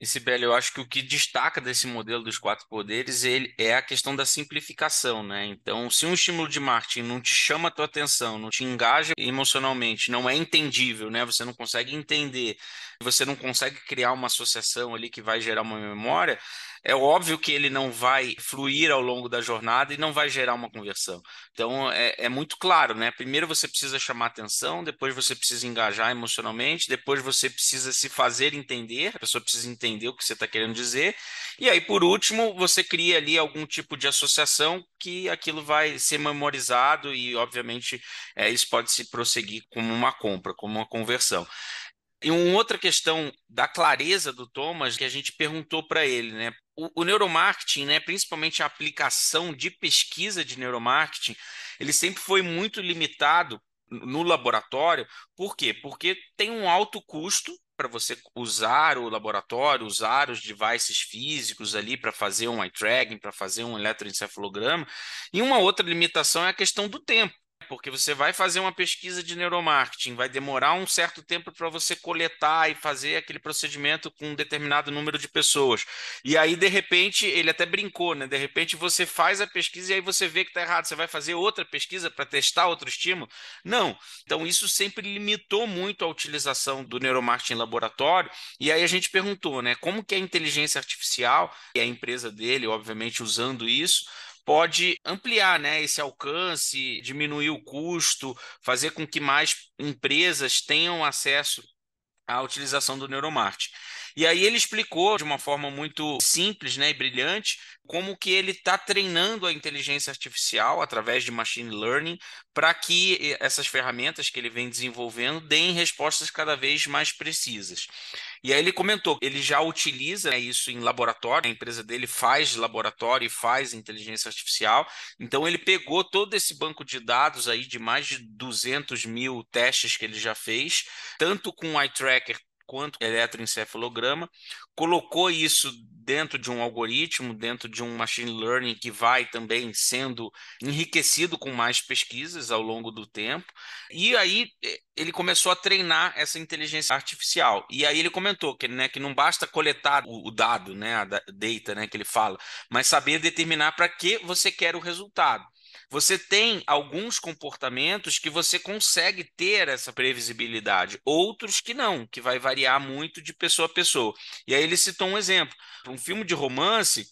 E Sibeli, eu acho que o que destaca desse modelo dos quatro poderes ele é a questão da simplificação, né? Então, se um estímulo de marketing não te chama a tua atenção, não te engaja emocionalmente, não é entendível, né? Você não consegue entender, você não consegue criar uma associação ali que vai gerar uma memória, é óbvio que ele não vai fluir ao longo da jornada e não vai gerar uma conversão. Então, é, é muito claro, né? Primeiro você precisa chamar atenção, depois você precisa engajar emocionalmente, depois você precisa se fazer entender, a pessoa precisa entender o que você está querendo dizer, e aí, por último, você cria ali algum tipo de associação que aquilo vai ser memorizado e, obviamente, é, isso pode se prosseguir como uma compra, como uma conversão. E uma outra questão da clareza do Thomas que a gente perguntou para ele, né? O, o, neuromarketing, né, principalmente a aplicação de pesquisa de neuromarketing, ele sempre foi muito limitado no laboratório. Por quê? Porque tem um alto custo para você usar o laboratório, usar os devices físicos ali para fazer um eye tracking, para fazer um eletroencefalograma. E uma outra limitação é a questão do tempo porque você vai fazer uma pesquisa de neuromarketing, vai demorar um certo tempo para você coletar e fazer aquele procedimento com um determinado número de pessoas. E aí, de repente, ele até brincou, né? De repente você faz a pesquisa e aí você vê que está errado. Você vai fazer outra pesquisa para testar outro estímulo? Não. Então, isso sempre limitou muito a utilização do neuromarketing laboratório. E aí a gente perguntou, né? Como que a inteligência artificial e a empresa dele, obviamente, usando isso, pode ampliar né, esse alcance, diminuir o custo, fazer com que mais empresas tenham acesso à utilização do neuromarketing. E aí ele explicou de uma forma muito simples né, e brilhante como que ele está treinando a inteligência artificial através de machine learning para que essas ferramentas que ele vem desenvolvendo deem respostas cada vez mais precisas. E aí ele comentou, ele já utiliza né, isso em laboratório, a empresa dele faz laboratório e faz inteligência artificial, então ele pegou todo esse banco de dados aí de mais de 200 mil testes que ele já fez, tanto com o eye tracker quanto eletroencefalograma, colocou isso dentro de um algoritmo, dentro de um machine learning que vai também sendo enriquecido com mais pesquisas ao longo do tempo. E aí eh, ele começou a treinar essa inteligência artificial. E aí ele comentou que, né, que não basta coletar o, o dado, né, a data, né, que ele fala, mas saber determinar para que você quer o resultado você tem alguns comportamentos que você consegue ter essa previsibilidade, outros que não, que vai variar muito de pessoa a pessoa. E aí ele citou um exemplo. Um filme de romance,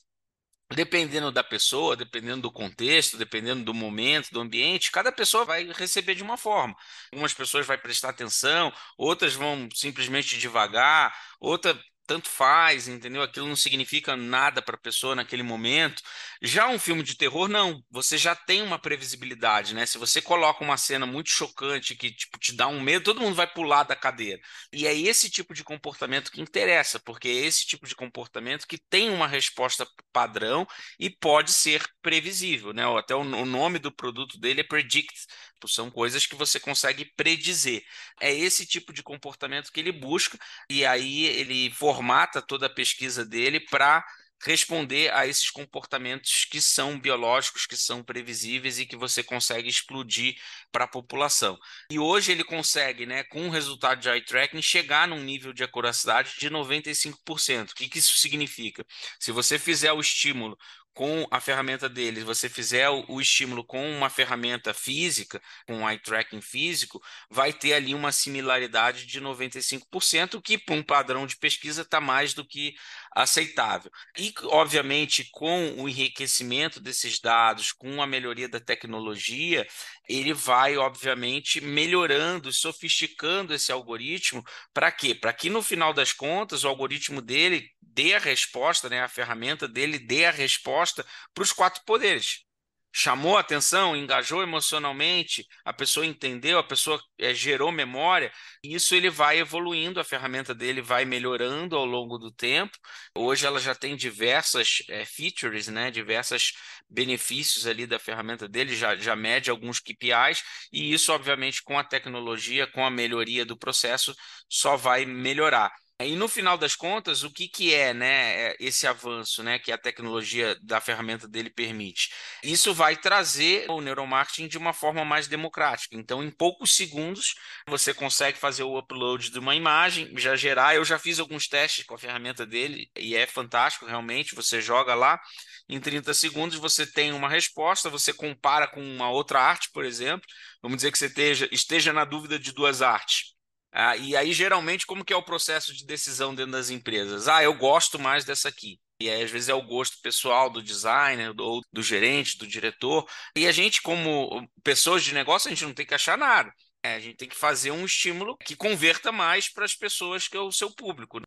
dependendo da pessoa, dependendo do contexto, dependendo do momento, do ambiente, cada pessoa vai receber de uma forma. Algumas pessoas vão prestar atenção, outras vão simplesmente devagar, outra tanto faz, entendeu? Aquilo não significa nada para a pessoa naquele momento. Já um filme de terror, não. Você já tem uma previsibilidade, né? Se você coloca uma cena muito chocante que tipo, te dá um medo, todo mundo vai pular da cadeira. E é esse tipo de comportamento que interessa, porque é esse tipo de comportamento que tem uma resposta padrão e pode ser previsível, né? Até o nome do produto dele é Predict, são coisas que você consegue predizer. É esse tipo de comportamento que ele busca, e aí ele formata toda a pesquisa dele para responder a esses comportamentos que são biológicos, que são previsíveis e que você consegue explodir para a população. E hoje ele consegue, né, com o resultado de eye tracking, chegar num nível de acuracidade de 95%. O que, que isso significa? Se você fizer o estímulo com a ferramenta deles, você fizer o, o, estímulo com uma ferramenta física, com um eye tracking físico, vai ter ali uma similaridade de 95%, que para um padrão de pesquisa está mais do que aceitável. E, obviamente, com o enriquecimento desses dados, com a melhoria da tecnologia, ele vai, obviamente, melhorando, sofisticando esse algoritmo. Para quê? Para que, no final das contas, o algoritmo dele dê a resposta, né, a ferramenta dele dê a resposta para os quatro poderes. Chamou atenção, engajou emocionalmente, a pessoa entendeu, a pessoa é, gerou memória, e isso ele vai evoluindo, a ferramenta dele vai melhorando ao longo do tempo. Hoje ela já tem diversas é, features, né, diversos benefícios ali da ferramenta dele, já, já mede alguns KPIs, e isso, obviamente, com a tecnologia, com a melhoria do processo, só vai melhorar. E no final das contas, o que, que é né, é, esse avanço né, que a tecnologia da ferramenta dele permite? Isso vai trazer o neuromarketing de uma forma mais democrática. Então, em poucos segundos, você consegue fazer o upload de uma imagem, já gerar. Eu já fiz alguns testes com a ferramenta dele e é fantástico, realmente. Você joga lá, em 30 segundos você tem uma resposta, você compara com uma outra arte, por exemplo. Vamos dizer que você esteja, esteja na dúvida de duas artes ah, e aí, geralmente, como que é o processo de decisão dentro das empresas? Ah, eu gosto mais dessa aqui. E aí, às vezes, é o gosto pessoal do designer, ou do gerente, do diretor. E a gente, como pessoas de negócio, a gente não tem que achar nada. É, a gente tem que fazer um estímulo que converta mais para as pessoas que é o seu público. Né?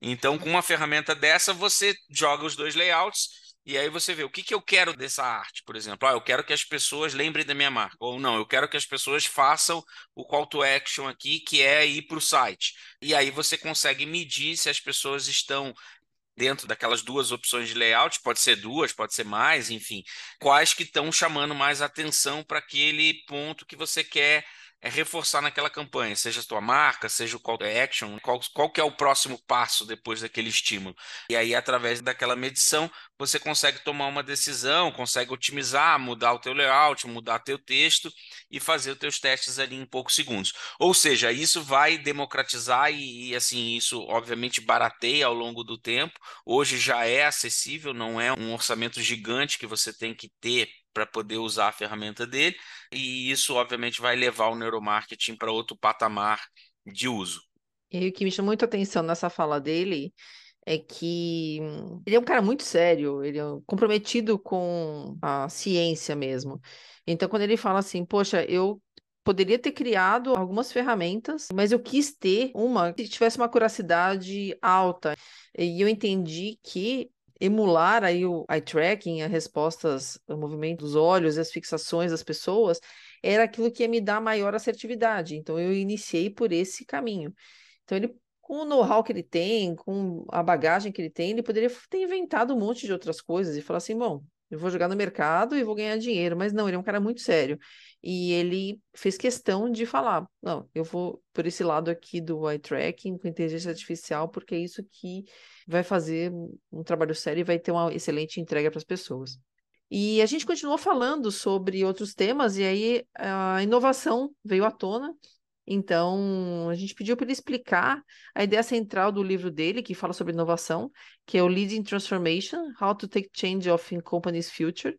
Então, com uma ferramenta dessa, você joga os dois layouts e aí você vê o que, que eu quero dessa arte, por exemplo. Ah, eu quero que as pessoas lembrem da minha marca. Ou não, eu quero que as pessoas façam o call to action aqui, que é ir para o site. E aí você consegue medir se as pessoas estão dentro daquelas duas opções de layout, pode ser duas, pode ser mais, enfim, quais que estão chamando mais atenção para aquele ponto que você quer é reforçar naquela campanha, seja a tua marca, seja o call to action, qual, qual que é o próximo passo depois daquele estímulo. E aí, através daquela medição, você consegue tomar uma decisão, consegue otimizar, mudar o teu layout, mudar teu texto e fazer os teus testes ali em poucos segundos. Ou seja, isso vai democratizar e, e assim, isso obviamente barateia ao longo do tempo. Hoje já é acessível, não é um orçamento gigante que você tem que ter para poder usar a ferramenta dele, e isso obviamente vai levar o neuromarketing para outro patamar de uso. E o que me chamou muito a atenção nessa fala dele é que ele é um cara muito sério, ele é comprometido com a ciência mesmo. Então, quando ele fala assim, poxa, eu poderia ter criado algumas ferramentas, mas eu quis ter uma que tivesse uma curiosidade alta. E eu entendi que emular aí o eye tracking, as respostas, o movimento dos olhos, as fixações das pessoas, era aquilo que ia me dar maior assertividade. Então eu iniciei por esse caminho. Então ele com o know-how que ele tem, com a bagagem que ele tem, ele poderia ter inventado um monte de outras coisas e falar assim, bom, eu vou jogar no mercado e vou ganhar dinheiro, mas não, ele é um cara muito sério. E ele fez questão de falar: não, eu vou por esse lado aqui do eye tracking com inteligência artificial, porque é isso que vai fazer um trabalho sério e vai ter uma excelente entrega para as pessoas. E a gente continuou falando sobre outros temas, e aí a inovação veio à tona. Então, a gente pediu para ele explicar a ideia central do livro dele, que fala sobre inovação, que é o Leading Transformation: How to Take Change of in Company's Future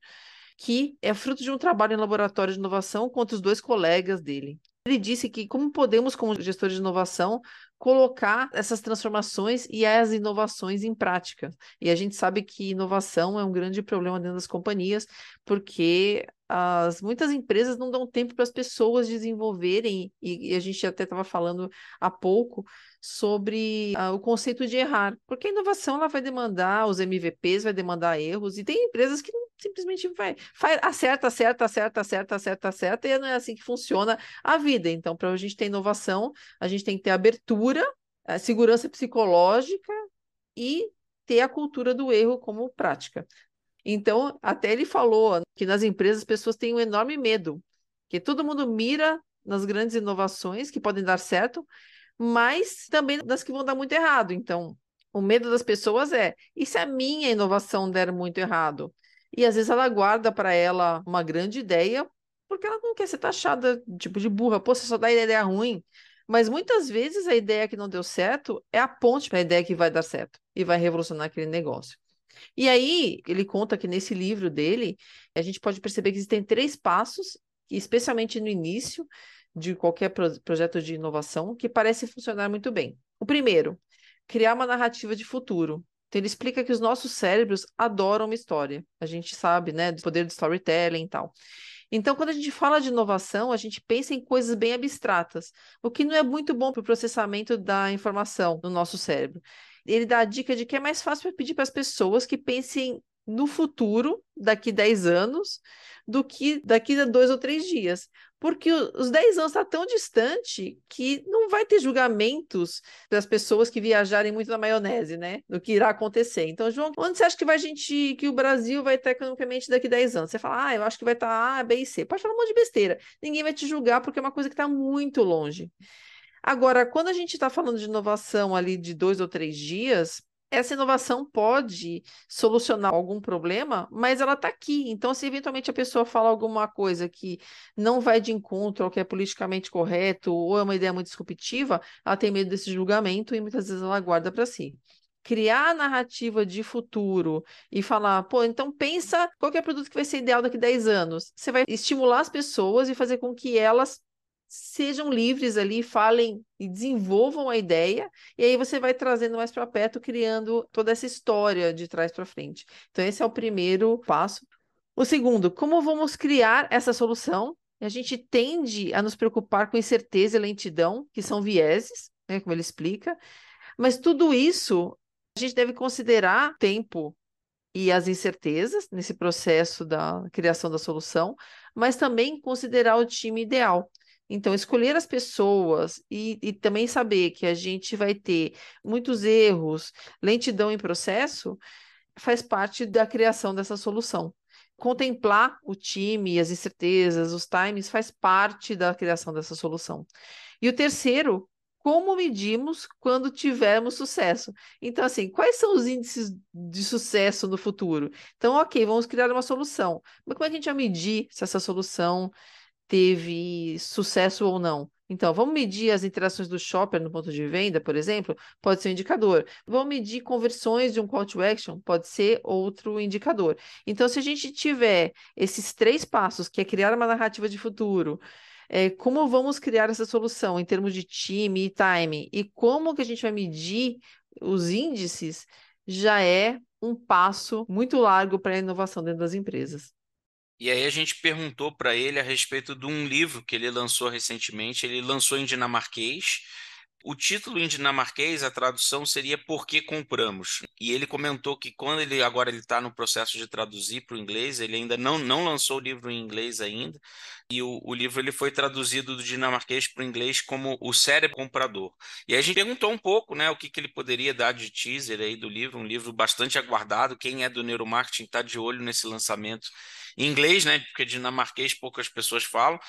que é fruto de um trabalho em laboratório de inovação com outros dois colegas dele. Ele disse que como podemos, como gestores de inovação, colocar essas transformações e as inovações em prática. E a gente sabe que inovação é um grande problema dentro das companhias, porque as, muitas empresas não dão tempo para as pessoas desenvolverem, e, e a gente até estava falando há pouco sobre uh, o conceito de errar, porque a inovação ela vai demandar, os MVPs vai demandar erros, e tem empresas que simplesmente vai, faz, acerta, acerta, acerta, acerta, acerta, acerta, e não é assim que funciona a vida. Então, para a gente ter inovação, a gente tem que ter abertura, uh, segurança psicológica e ter a cultura do erro como prática. Então, até ele falou que nas empresas as pessoas têm um enorme medo, que todo mundo mira nas grandes inovações que podem dar certo, mas também das que vão dar muito errado. Então, o medo das pessoas é: e se a minha inovação der muito errado? E às vezes ela guarda para ela uma grande ideia, porque ela não quer ser taxada tipo de burra. Pô, você só dá ideia ruim. Mas muitas vezes a ideia que não deu certo é a ponte para a ideia que vai dar certo e vai revolucionar aquele negócio. E aí, ele conta que nesse livro dele, a gente pode perceber que existem três passos, especialmente no início de qualquer pro projeto de inovação, que parecem funcionar muito bem. O primeiro, criar uma narrativa de futuro. Então, ele explica que os nossos cérebros adoram uma história. A gente sabe, né, do poder do storytelling e tal. Então, quando a gente fala de inovação, a gente pensa em coisas bem abstratas, o que não é muito bom para o processamento da informação no nosso cérebro ele dá a dica de que é mais fácil pedir para as pessoas que pensem no futuro, daqui 10 anos, do que daqui a dois ou três dias. Porque os 10 anos está tão distante que não vai ter julgamentos das pessoas que viajarem muito na maionese, né? Do que irá acontecer. Então, João, onde você acha que vai gente, que o Brasil vai estar economicamente daqui a 10 anos? Você fala, ah, eu acho que vai estar A, B e C. Pode falar um monte de besteira. Ninguém vai te julgar porque é uma coisa que está muito longe. Agora, quando a gente está falando de inovação ali de dois ou três dias, essa inovação pode solucionar algum problema, mas ela está aqui. Então, se eventualmente a pessoa fala alguma coisa que não vai de encontro ao que é politicamente correto ou é uma ideia muito disruptiva, ela tem medo desse julgamento e muitas vezes ela guarda para si criar a narrativa de futuro e falar, pô, então pensa qual é o produto que vai ser ideal daqui a 10 anos. Você vai estimular as pessoas e fazer com que elas sejam livres ali, falem e desenvolvam a ideia, e aí você vai trazendo mais para perto, criando toda essa história de trás para frente. Então, esse é o primeiro passo. O segundo, como vamos criar essa solução? A gente tende a nos preocupar com incerteza e lentidão, que são vieses, né, como ele explica, mas tudo isso a gente deve considerar tempo e as incertezas nesse processo da criação da solução, mas também considerar o time ideal. Então, escolher as pessoas e, e, também saber que a gente vai ter muitos erros, lentidão em processo, faz parte da criação dessa solução. contemplar o time, as incertezas, os times, faz parte da criação dessa solução. E o terceiro, como medimos quando tivermos sucesso. Então, assim, quais são os índices de sucesso no futuro? Então, ok, vamos criar uma solução. Mas como é que a gente vai medir se essa solução teve sucesso ou não? Então, vamos medir as interações do shopper no ponto de venda, por exemplo, pode ser um indicador. Vamos medir conversões de um call to action, pode ser outro indicador. Então, se a gente tiver esses três passos, que é criar uma narrativa de futuro, é, como vamos criar essa solução em termos de time e time, e como que a gente vai medir os índices, já é um passo muito largo para a inovação dentro das empresas. E aí a gente perguntou para ele a respeito de um livro que ele lançou recentemente. Ele lançou em dinamarquês. O título em dinamarquês, a tradução seria Por que compramos? E ele comentou que quando ele agora ele está no processo de traduzir para o inglês, ele ainda não, não lançou o livro em inglês ainda. E o, o livro ele foi traduzido do dinamarquês para o inglês como O Cérebro Comprador. E a gente perguntou um pouco, né, o que, que ele poderia dar de teaser aí do livro, um livro bastante aguardado. Quem é do neuromarketing está de olho nesse lançamento em inglês, né? Porque dinamarquês poucas pessoas falam.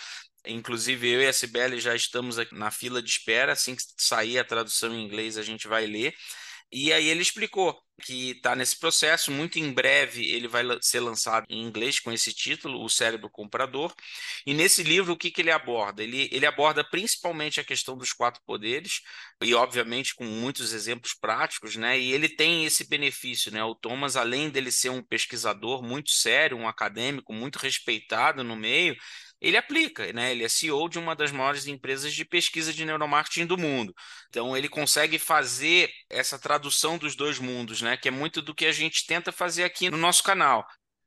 Inclusive, eu e a Sibeli já estamos na fila de espera. Assim que sair a tradução em inglês, a gente vai ler. E aí ele explicou que está nesse processo. Muito em breve ele vai ser lançado em inglês com esse título, O Cérebro Comprador. E nesse livro, o que, que ele aborda? Ele, ele aborda principalmente a questão dos quatro poderes, e obviamente com muitos exemplos práticos, né? E ele tem esse benefício, né? O Thomas, além dele ser um pesquisador muito sério, um acadêmico muito respeitado no meio, ele aplica, né? Ele é CEO de uma das maiores empresas de pesquisa de neuromarketing do mundo. Então ele consegue fazer essa tradução dos dois mundos, né? Que é muito do que a gente tenta fazer aqui no nosso canal.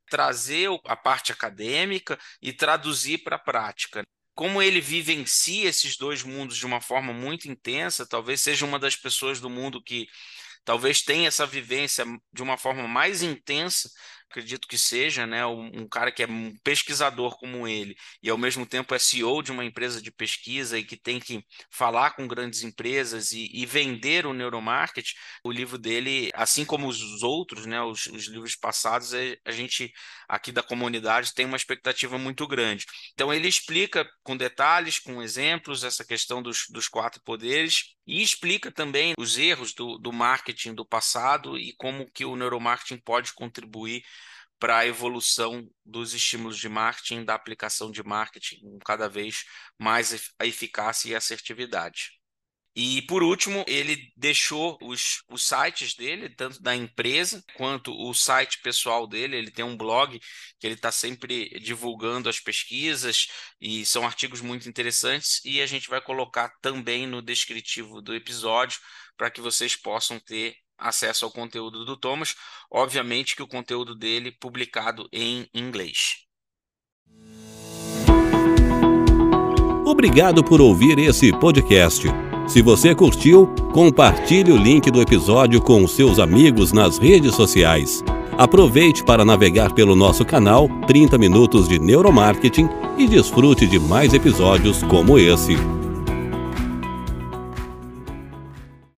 Trazer a parte acadêmica e traduzir para a prática como ele vivencia esses dois mundos de uma forma muito intensa, talvez seja uma das pessoas do mundo que talvez tenha essa vivência de uma forma mais intensa acredito que seja, né, um, cara que é um pesquisador como ele e ao mesmo tempo é CEO de uma empresa de pesquisa e que tem que falar com grandes empresas e, e vender o neuromarketing, o livro dele, assim como os outros, né, os, os livros passados, é, a gente aqui da comunidade tem uma expectativa muito grande. Então ele explica com detalhes, com exemplos, essa questão dos, dos quatro poderes e explica também os erros do, do marketing do passado e como que o neuromarketing pode contribuir para a evolução dos estímulos de marketing, da aplicação de marketing com cada vez mais eficácia e assertividade. E por último, ele deixou os, os sites dele, tanto da empresa quanto o site pessoal dele. Ele tem um blog que ele está sempre divulgando as pesquisas e são artigos muito interessantes. E a gente vai colocar também no descritivo do episódio para que vocês possam ter acesso ao conteúdo do Thomas, obviamente que o conteúdo dele publicado em inglês. Obrigado por ouvir esse podcast. Se você curtiu, compartilhe o link do episódio com seus amigos nas redes sociais. Aproveite para navegar pelo nosso canal 30 Minutos de Neuromarketing e desfrute de mais episódios como esse.